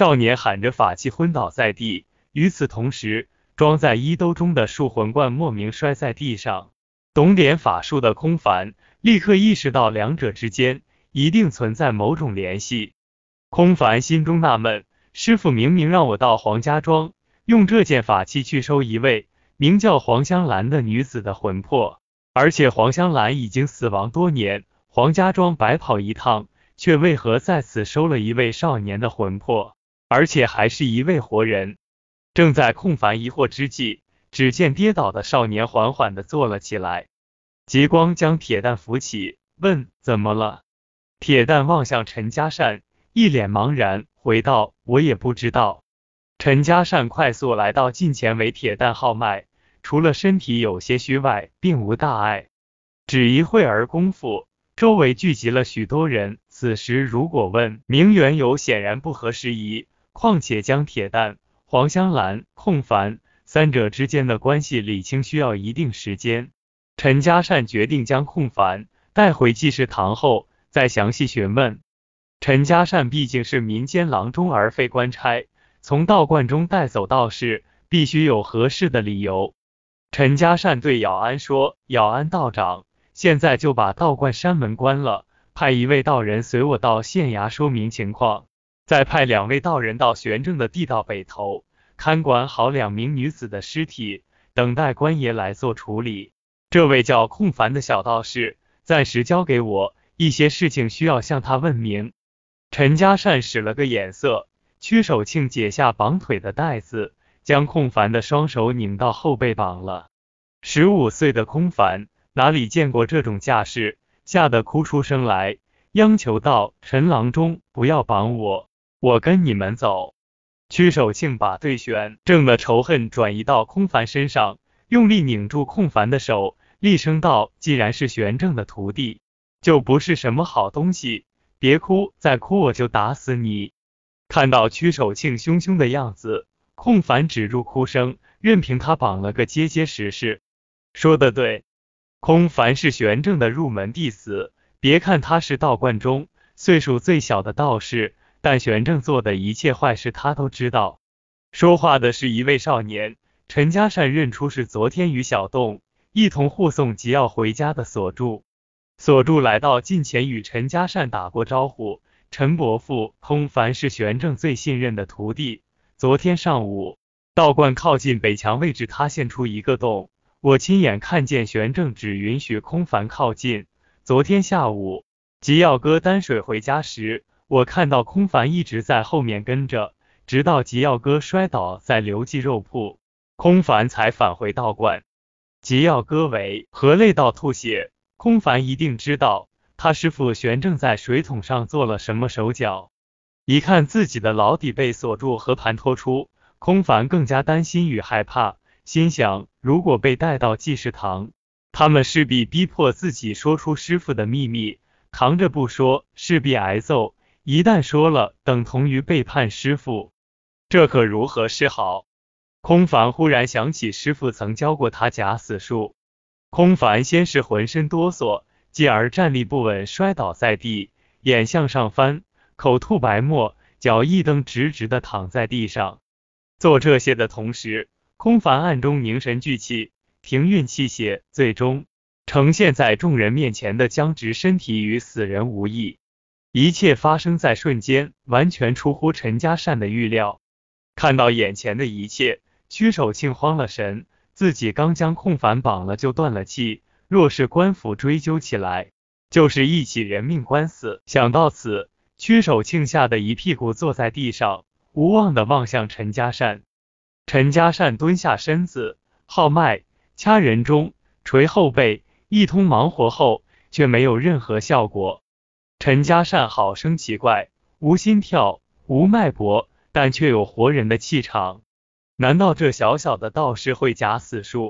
少年喊着法器昏倒在地。与此同时，装在衣兜中的树魂罐莫名摔在地上。懂点法术的空凡立刻意识到两者之间一定存在某种联系。空凡心中纳闷：师傅明明让我到黄家庄用这件法器去收一位名叫黄香兰的女子的魂魄，而且黄香兰已经死亡多年，黄家庄白跑一趟，却为何在此收了一位少年的魂魄，而且还是一位活人？正在空烦疑惑之际，只见跌倒的少年缓缓的坐了起来，极光将铁蛋扶起，问：“怎么了？”铁蛋望向陈家善，一脸茫然，回道：“我也不知道。”陈家善快速来到近前，为铁蛋号脉，除了身体有些虚外，并无大碍。只一会儿功夫，周围聚集了许多人。此时如果问明缘由，显然不合时宜。况且将铁蛋、黄香兰、空凡。三者之间的关系理清需要一定时间。陈家善决定将空凡带回济世堂后再详细询问。陈家善毕竟是民间郎中而非官差，从道观中带走道士必须有合适的理由。陈家善对姚安说：“姚安道长，现在就把道观山门关了，派一位道人随我到县衙说明情况，再派两位道人到玄正的地道北头。”看管好两名女子的尸体，等待官爷来做处理。这位叫空凡的小道士，暂时交给我，一些事情需要向他问明。陈家善使了个眼色，屈守庆解下绑腿的带子，将空凡的双手拧到后背绑了。十五岁的空凡哪里见过这种架势，吓得哭出声来，央求道：“陈郎中，不要绑我，我跟你们走。”屈守庆把对玄正的仇恨转移到空凡身上，用力拧住空凡的手，厉声道：“既然是玄正的徒弟，就不是什么好东西。别哭，再哭我就打死你！”看到屈守庆凶凶的样子，空凡止住哭声，任凭他绑了个结结实实。说的对，空凡是玄正的入门弟子，别看他是道观中岁数最小的道士。但玄正做的一切坏事，他都知道。说话的是一位少年，陈家善认出是昨天与小洞一同护送吉耀回家的锁柱。锁柱来到近前，与陈家善打过招呼。陈伯父，空凡是玄正最信任的徒弟。昨天上午，道观靠近北墙位置塌陷出一个洞，我亲眼看见玄正只允许空凡靠近。昨天下午，吉耀哥担水回家时。我看到空凡一直在后面跟着，直到吉耀哥摔倒在刘记肉铺，空凡才返回道观。吉耀哥为何累到吐血？空凡一定知道他师傅玄正在水桶上做了什么手脚。一看自己的牢底被锁住，和盘托出，空凡更加担心与害怕，心想如果被带到济世堂，他们势必逼迫自己说出师傅的秘密，扛着不说，势必挨揍。一旦说了，等同于背叛师傅，这可如何是好？空凡忽然想起师傅曾教过他假死术，空凡先是浑身哆嗦，继而站立不稳，摔倒在地，眼向上翻，口吐白沫，脚一蹬，直直的躺在地上。做这些的同时，空凡暗中凝神聚气，停运气血，最终呈现在众人面前的僵直身体与死人无异。一切发生在瞬间，完全出乎陈家善的预料。看到眼前的一切，屈守庆慌了神，自己刚将空凡绑了就断了气，若是官府追究起来，就是一起人命官司。想到此，屈守庆吓得一屁股坐在地上，无望的望向陈家善。陈家善蹲下身子，号脉，掐人中，捶后背，一通忙活后，却没有任何效果。陈家善好生奇怪，无心跳，无脉搏，但却有活人的气场。难道这小小的道士会假死术？